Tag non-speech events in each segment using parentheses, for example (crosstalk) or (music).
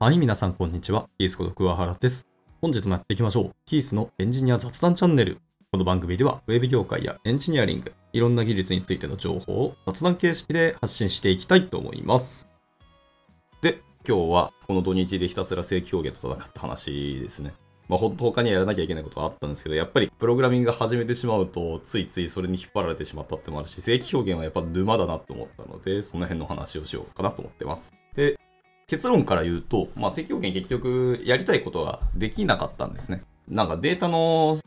はい、皆さんこんにちは。キースこと桑原です。本日もやっていきましょう。キースのエンジニア雑談チャンネル。この番組では、ウェブ業界やエンジニアリング、いろんな技術についての情報を雑談形式で発信していきたいと思います。で、今日はこの土日でひたすら正規表現と戦った話ですね。まあ、本当他にはやらなきゃいけないことはあったんですけど、やっぱりプログラミング始めてしまうと、ついついそれに引っ張られてしまったってもあるし、正規表現はやっぱ沼だなと思ったので、その辺の話をしようかなと思ってます。で、結論から言うと、まあ、積極権結局やりたいことはできなかったんですね。なんかデータの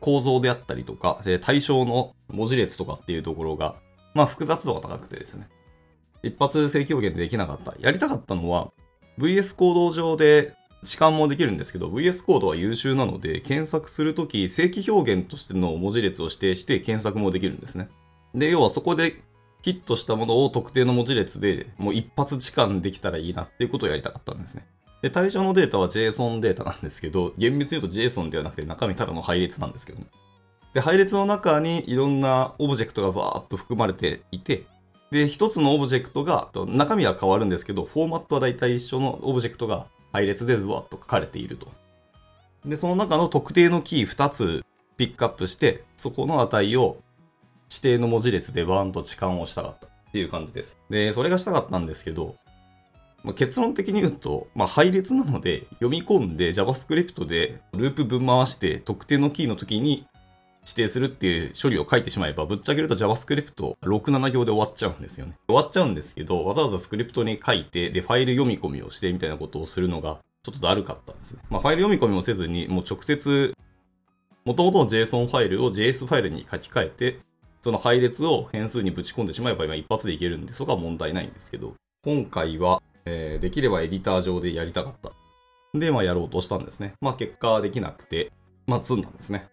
構造であったりとか、対象の文字列とかっていうところが、まあ複雑度が高くてですね。一発正規表現できなかった。やりたかったのは、VS コード上で置換もできるんですけど、VS コードは優秀なので、検索するとき、正規表現としての文字列を指定して検索もできるんですね。で、要はそこでヒットしたものを特定の文字列でもう一発置換できたらいいなっていうことをやりたかったんですね。で、対象のデータは JSON データなんですけど、厳密に言うと JSON ではなくて中身ただの配列なんですけどね。で、配列の中にいろんなオブジェクトがバーっと含まれていて、で、一つのオブジェクトが、中身は変わるんですけど、フォーマットは大体一緒のオブジェクトが配列でズワッと書かれていると。で、その中の特定のキー2つピックアップして、そこの値を指定の文字列でバーンと置換をしたかったっていう感じです。で、それがしたかったんですけど、まあ、結論的に言うと、まあ、配列なので読み込んで JavaScript でループ分回して特定のキーの時に指定するっていう処理を書いてしまえば、ぶっちゃけると JavaScript6、7行で終わっちゃうんですよね。終わっちゃうんですけど、わざわざスクリプトに書いて、で、ファイル読み込みをしてみたいなことをするのが、ちょっとだるかったんですね。まあ、ファイル読み込みもせずに、もう直接、元々の JSON ファイルを JS ファイルに書き換えて、その配列を変数にぶち込んでしまえば今一発でいけるんで、そこは問題ないんですけど、今回は、えー、できればエディター上でやりたかった。で、まあやろうとしたんですね。まあ結果できなくて、まあ積んだんですね。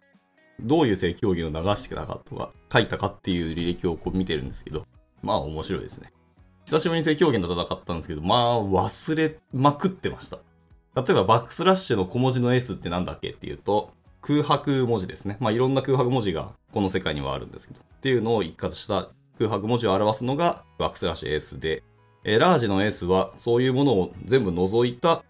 どういう正競技を流してたかとか、書いたかっていう履歴をこう見てるんですけど、まあ面白いですね。久しぶりに正競技と戦ったんですけど、まあ忘れまくってました。例えばバックスラッシュの小文字の S ってなんだっけっていうと、空白文字ですね。まあ、いろんな空白文字がこの世界にはあるんですけど、っていうのを一括した空白文字を表すのがバックスラッシュ S で、えー、ラージの S はそういうものを全部除いた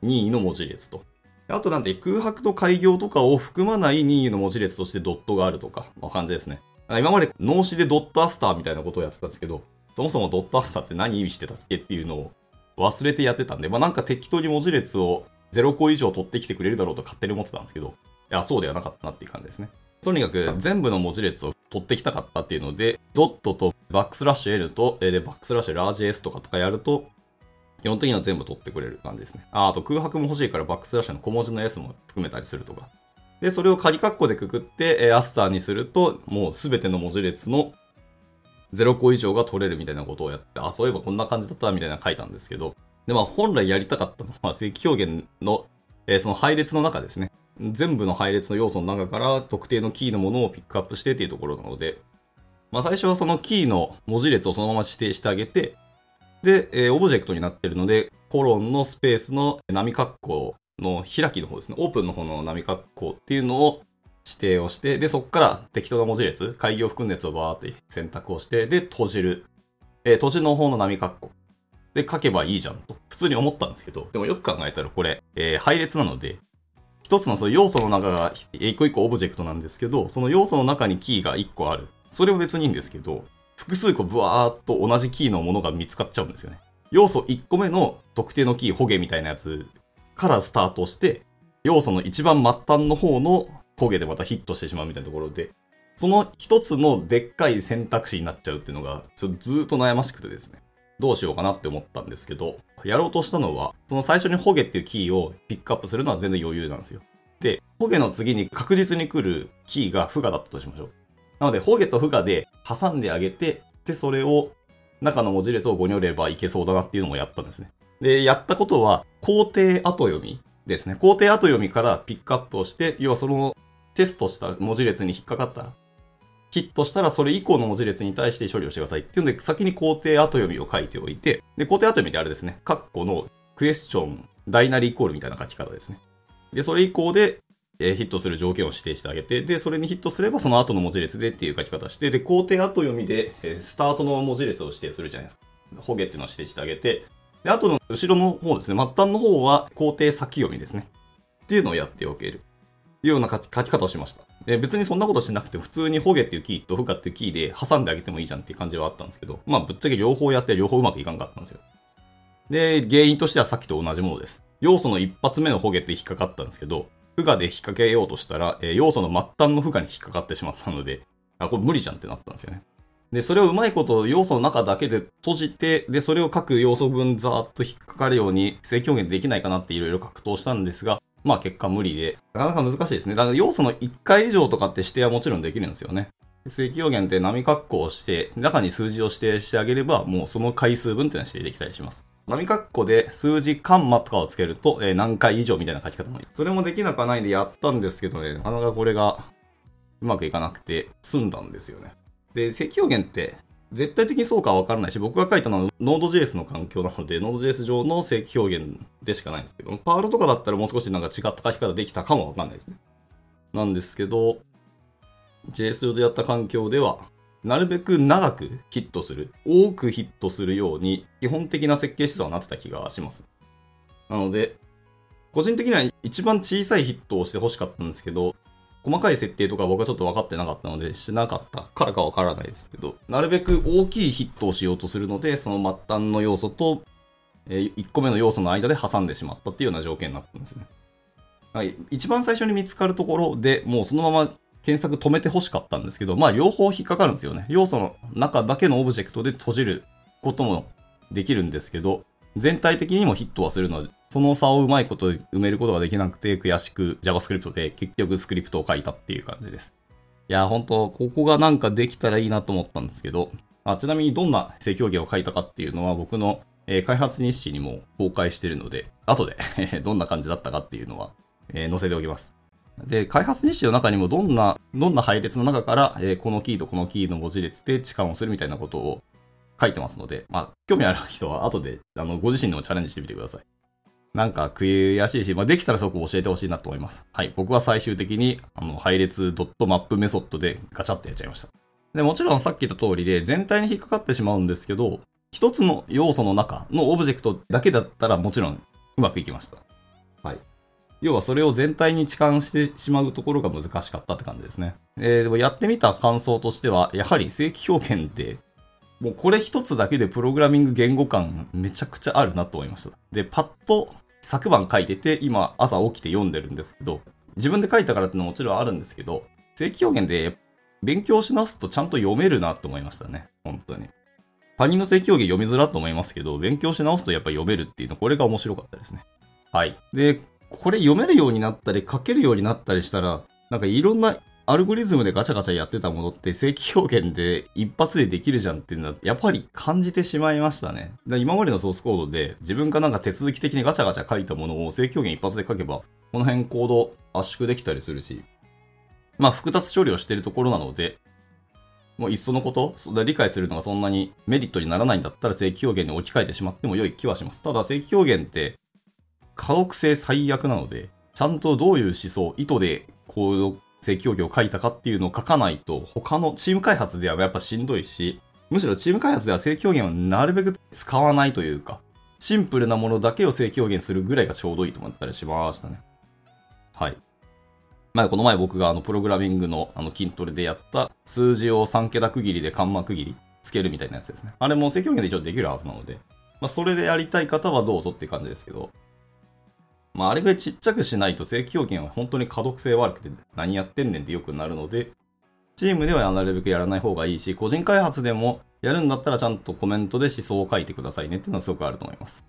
任意の文字列と。あとなんて空白と開業とかを含まない任意の文字列としてドットがあるとか、まあ、感じですね。今まで脳死でドットアスターみたいなことをやってたんですけど、そもそもドットアスターって何意味してたっけっていうのを忘れてやってたんで、まあなんか適当に文字列を0個以上取ってきてくれるだろうと勝手に思ってたんですけど、いや、そうではなかったなっていう感じですね。とにかく全部の文字列を取ってきたかったっていうので、ドットとバックスラッシュ L と、で、バックスラッシュラージ S とかとかやると、基本的には全部取ってくれる感じですね。あ、あと空白も欲しいからバックスラッシュの小文字の S も含めたりするとか。で、それを鍵括弧でくくって、えアスターにすると、もうすべての文字列の0個以上が取れるみたいなことをやって、あ、そういえばこんな感じだったみたいな書いたんですけど、で、まあ本来やりたかったのは正規表現の、えー、その配列の中ですね。全部の配列の要素の中から特定のキーのものをピックアップしてっていうところなので、まあ最初はそのキーの文字列をそのまま指定してあげて、で、えー、オブジェクトになってるので、コロンのスペースの波括弧の開きの方ですね、オープンの方の波括弧っていうのを指定をして、で、そこから適当な文字列、開業含むやつをバーって選択をして、で、閉じる。えー、閉じの方の波括弧。で、書けばいいじゃんと、普通に思ったんですけど、でもよく考えたらこれ、えー、配列なので、一つのその要素の中が一個一個オブジェクトなんですけど、その要素の中にキーが一個ある。それは別にいいんですけど、複数個ブワーっと同じキーのものが見つかっちゃうんですよね。要素1個目の特定のキー、ホゲみたいなやつからスタートして、要素の一番末端の方のホゲでまたヒットしてしまうみたいなところで、その一つのでっかい選択肢になっちゃうっていうのが、ちょっとずっと悩ましくてですね。どうしようかなって思ったんですけど、やろうとしたのは、その最初にホゲっていうキーをピックアップするのは全然余裕なんですよ。で、ホゲの次に確実に来るキーがフガだったとしましょう。なので、ホゲとフガで挟んであげて、で、それを中の文字列をごにょればいけそうだなっていうのもやったんですね。で、やったことは、工程後読みですね。工程後読みからピックアップをして、要はそのテストした文字列に引っかかったヒットしたらそれ以降の文字列に対して処理をしてくださいっていうので、先に工程後読みを書いておいて、で、工程後読みってあれですね、カッコのクエスチョン、大なりイコールみたいな書き方ですね。で、それ以降で、えー、ヒットする条件を指定してあげて、で、それにヒットすればその後の文字列でっていう書き方して、で、工程後読みで、えー、スタートの文字列を指定するじゃないですか。ホゲっていうのを指定してあげて、で、あとの後ろの方ですね、末端の方は工程先読みですね。っていうのをやっておける。いうような書き方をしました。で別にそんなことしなくて普通にホゲっていうキーとフカっていうキーで挟んであげてもいいじゃんっていう感じはあったんですけど、まあぶっちゃけ両方やって両方うまくいかんかったんですよ。で、原因としてはさっきと同じものです。要素の一発目のホゲって引っかかったんですけど、負荷で引っ掛けようとしたら、えー、要素の末端の負荷に引っかかってしまったので、あ、これ無理じゃんってなったんですよね。で、それをうまいこと要素の中だけで閉じて、で、それを各要素分ざーっと引っかかるように正規表現できないかなっていろいろ格闘したんですが、まあ結果無理で、なかなか難しいですね。だから要素の1回以上とかって指定はもちろんできるんですよね。正規表現って波括弧をして、中に数字を指定してあげれば、もうその回数分っていうのは指定できたりします。波括弧で数字カンマとかをつけると、えー、何回以上みたいな書き方もいい。それもできなくはないんでやったんですけどね、なかなかこれがうまくいかなくて済んだんですよね。で、積表現って絶対的にそうかはわからないし、僕が書いたのは Node.js の環境なので、Node.js 上の正規表現でしかないんですけど、パールとかだったらもう少しなんか違った書き方できたかもわかんないですね。なんですけど、JS 上でやった環境では、なるべく長くヒットする、多くヒットするように、基本的な設計思想はなってた気がします。なので、個人的には一番小さいヒットをして欲しかったんですけど、細かい設定とか僕はちょっと分かってなかったので、しなかったからか分からないですけど、なるべく大きいヒットをしようとするので、その末端の要素と、えー、1個目の要素の間で挟んでしまったっていうような条件になったんですね。はい、一番最初に見つかるところでもうそのまま検索止めて欲しかったんですけど、まあ両方引っかかるんですよね。要素の中だけのオブジェクトで閉じることもできるんですけど、全体的にもヒットはするので、その差をうまいことで埋めることができなくて、悔しく JavaScript で結局スクリプトを書いたっていう感じです。いや、本当ここがなんかできたらいいなと思ったんですけど、あちなみにどんな正教言を書いたかっていうのは僕の、えー、開発日誌にも公開してるので、後で (laughs) どんな感じだったかっていうのは、えー、載せておきます。で、開発日誌の中にもどんな、どんな配列の中から、えー、このキーとこのキーの文字列で置換をするみたいなことを書いてますので、まあ、興味ある人は後で、あの、ご自身でもチャレンジしてみてください。なんか悔しいし、まあ、できたらそこ教えてほしいなと思います。はい。僕は最終的に、あの、配列ドットマップメソッドでガチャってやっちゃいました。で、もちろんさっき言った通りで、全体に引っかかってしまうんですけど、一つの要素の中のオブジェクトだけだったらもちろんうまくいきました。はい。要はそれを全体に置換してしまうところが難しかったって感じですね。えー、でもやってみた感想としては、やはり正規表現って、もうこれ一つだけでプログラミング言語感めちゃくちゃあるなと思いました。で、パッと昨晩書いてて、今朝起きて読んでるんですけど、自分で書いたからってのももちろんあるんですけど、正規表現で勉強しなすとちゃんと読めるなと思いましたね。本当に。他人の正規表現読みづらと思いますけど、勉強し直すとやっぱ読めるっていうの、これが面白かったですね。はい。で、これ読めるようになったり、書けるようになったりしたら、なんかいろんなアルゴリズムでガチャガチャやってたものって正規表現で一発でできるじゃんっていうのはやっぱり感じてしまいましたね。今までのソースコードで自分がなんか手続き的にガチャガチャ書いたものを正規表現一発で書けばこの辺コード圧縮できたりするし、まあ複雑処理をしているところなので、もういっそのこと、理解するのがそんなにメリットにならないんだったら正規表現に置き換えてしまっても良い気はします。ただ正規表現って可読性最悪なので、ちゃんとどういう思想、意図でコード、正規表を書いたかっていうのを書かないと、他のチーム開発ではやっぱしんどいし、むしろチーム開発では正規表現をなるべく使わないというか、シンプルなものだけを正規表現するぐらいがちょうどいいと思ったりしましたね。はい。まあ、この前僕があの、プログラミングのあの、筋トレでやった数字を3桁区切りでカンマ区切りつけるみたいなやつですね。あれも正規表現で一応できるはずなので、まあ、それでやりたい方はどうぞって感じですけど、まあ、あれぐらいちっちゃくしないと正規表現は本当に可読性悪くて何やってんねんってよくなるので、チームではなるべくやらない方がいいし、個人開発でもやるんだったらちゃんとコメントで思想を書いてくださいねっていうのはすごくあると思います。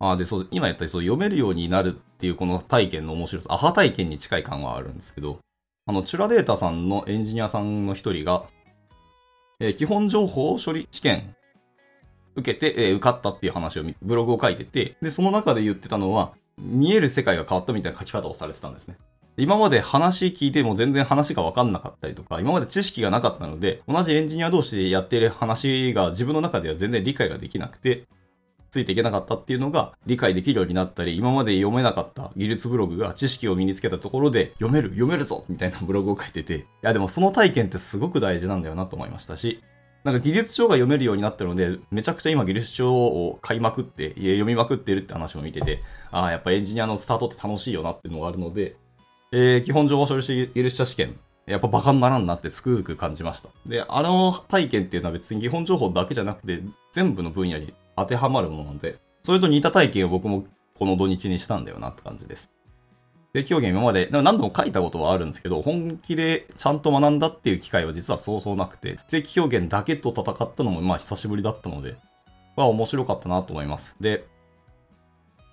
あで、そう、今やったりそう読めるようになるっていうこの体験の面白さ、アハ体験に近い感はあるんですけど、あの、チュラデータさんのエンジニアさんの一人が、えー、基本情報処理試験受けて、えー、受かったっていう話をブログを書いてて、で、その中で言ってたのは、見える世界が変わったみたいな書き方をされてたんですね。今まで話聞いても全然話が分かんなかったりとか、今まで知識がなかったので、同じエンジニア同士でやっている話が自分の中では全然理解ができなくて、ついていけなかったっていうのが理解できるようになったり、今まで読めなかった技術ブログが知識を身につけたところで読める、読めるぞみたいなブログを書いてて、いやでもその体験ってすごく大事なんだよなと思いましたし、なんか技術書が読めるようになったので、めちゃくちゃ今技術書を買いまくって、読みまくってるって話を見てて、ああ、やっぱエンジニアのスタートって楽しいよなっていうのがあるので、えー、基本情報処理技術者試験、やっぱバカにならんなってつくづく感じました。で、あの体験っていうのは別に基本情報だけじゃなくて、全部の分野に当てはまるものなんで、それと似た体験を僕もこの土日にしたんだよなって感じです。で、表現今まで何度も書いたことはあるんですけど、本気でちゃんと学んだっていう機会は実はそうそうなくて、正規表現だけと戦ったのもまあ久しぶりだったので、まあ面白かったなと思います。で、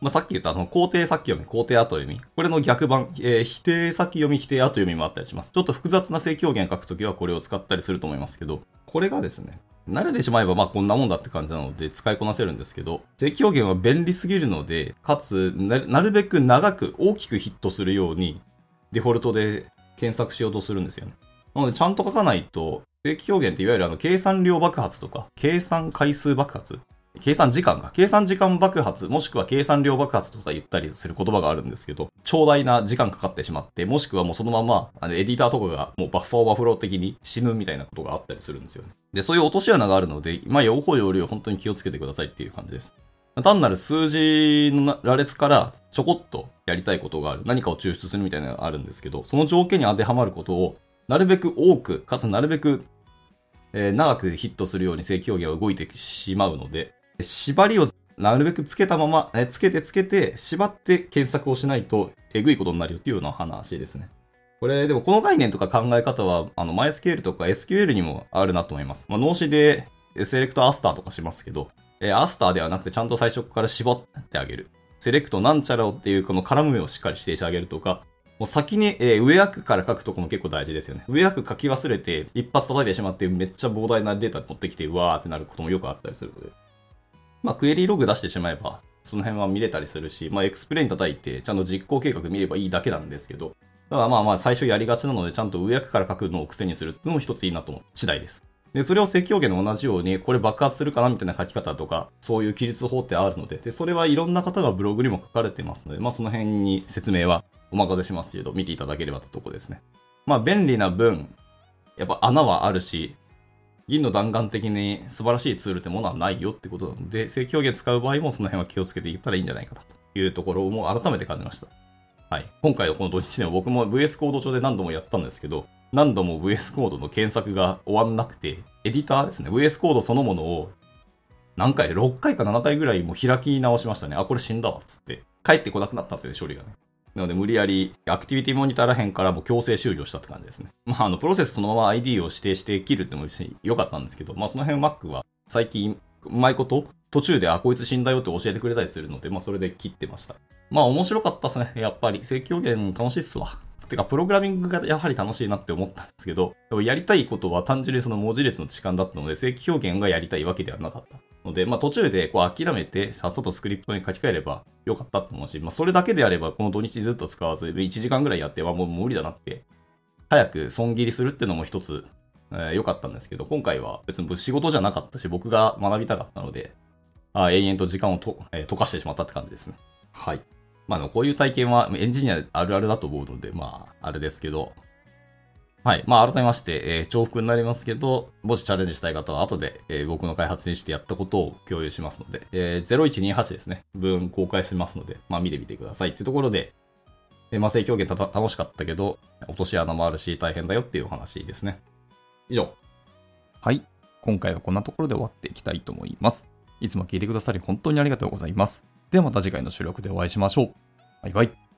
まあ、さっき言ったその肯定先読み、肯定後読み。これの逆版、えー、否定先読み、否定後読みもあったりします。ちょっと複雑な正規表現書くときはこれを使ったりすると思いますけど、これがですね、慣れてしまえばまあこんなもんだって感じなので使いこなせるんですけど、正規表現は便利すぎるので、かつなるべく長く大きくヒットするようにデフォルトで検索しようとするんですよね。なのでちゃんと書かないと、正規表現っていわゆるあの計算量爆発とか、計算回数爆発計算時間が、計算時間爆発、もしくは計算量爆発とか言ったりする言葉があるんですけど、長大な時間かかってしまって、もしくはもうそのまま、あの、エディターとかがもうバッファーオーバーフロー的に死ぬみたいなことがあったりするんですよね。で、そういう落とし穴があるので、まあ、用法用量本当に気をつけてくださいっていう感じです。単なる数字の羅列からちょこっとやりたいことがある。何かを抽出するみたいなのがあるんですけど、その条件に当てはまることを、なるべく多く、かつなるべく、えー、長くヒットするように正規表現は動いてしまうので、縛りをなるべくつけたまま、つけてつけて、縛って検索をしないと、えぐいことになるよっていうような話ですね。これ、でもこの概念とか考え方は、あの、マイスケールとか SQL にもあるなと思います。まあ、脳死で、セレクトアスターとかしますけど、えアスターではなくてちゃんと最初から絞ってあげる。セレクトなんちゃらをっていうこの絡む目をしっかり指定してあげるとか、もう先に、えー、上役から書くとこも結構大事ですよね。上役書き忘れて、一発叩いてしまって、めっちゃ膨大なデータ持ってきて、うわーってなることもよくあったりするので。まあ、クエリログ出してしまえば、その辺は見れたりするし、まあ、 explain 叩いて、ちゃんと実行計画見ればいいだけなんですけど、だからまあまあ最初やりがちなので、ちゃんと上役から書くのを癖にするっていうのも一ついいなと思う次第です。で、それを正規表現と同じように、これ爆発するかなみたいな書き方とか、そういう記述法ってあるので、で、それはいろんな方がブログにも書かれてますので、まあその辺に説明はお任せしますけど、見ていただければととこですね。まあ便利な分、やっぱ穴はあるし、銀の弾丸的に素晴らしいツールってものはないよってことなので、正規表現使う場合もその辺は気をつけていったらいいんじゃないかなというところも改めて感じました。はい。今回のこの土日でも僕も VS コード上で何度もやったんですけど、何度も VS コードの検索が終わんなくて、エディターですね、VS コードそのものを何回、6回か7回ぐらいも開き直しましたね。あ、これ死んだわ、つって。帰ってこなくなったんですよね、処理がね。なので無理やりアクティビティモニターらへんからも強制終了したって感じですね。まあ、あの、プロセスそのまま ID を指定して切るっても別に良かったんですけど、まあ、その辺 Mac は最近、うまいこと途中で、あ、こいつ死んだよって教えてくれたりするので、まあ、それで切ってました。まあ、面白かったですね。やっぱり。正規表現楽しいっすわ。てか、プログラミングがやはり楽しいなって思ったんですけど、でもやりたいことは単純にその文字列の置換だったので、正規表現がやりたいわけではなかった。ので、まあ途中でこう諦めて、さっさとスクリプトに書き換えればよかったと思うし、まあそれだけであれば、この土日ずっと使わず、1時間ぐらいやってはもう無理だなって、早く損切りするっていうのも一つ、えー、かったんですけど、今回は別に仕事じゃなかったし、僕が学びたかったので、あ延々と時間をと、えー、溶かしてしまったって感じですね。はい。まあ、こういう体験はエンジニアあるあるだと思うので、まあ、あれですけど、はい。まあ、改めまして、えー、重複になりますけど、もしチャレンジしたい方は後で、えー、僕の開発にしてやったことを共有しますので、えー、0128ですね、分公開しますので、まあ、見てみてくださいっていうところで、えー、まあ、正教言楽しかったけど、落とし穴もあるし大変だよっていうお話ですね。以上。はい。今回はこんなところで終わっていきたいと思います。いつも聞いてくださり本当にありがとうございます。ではまた次回の収録でお会いしましょう。バイバイ。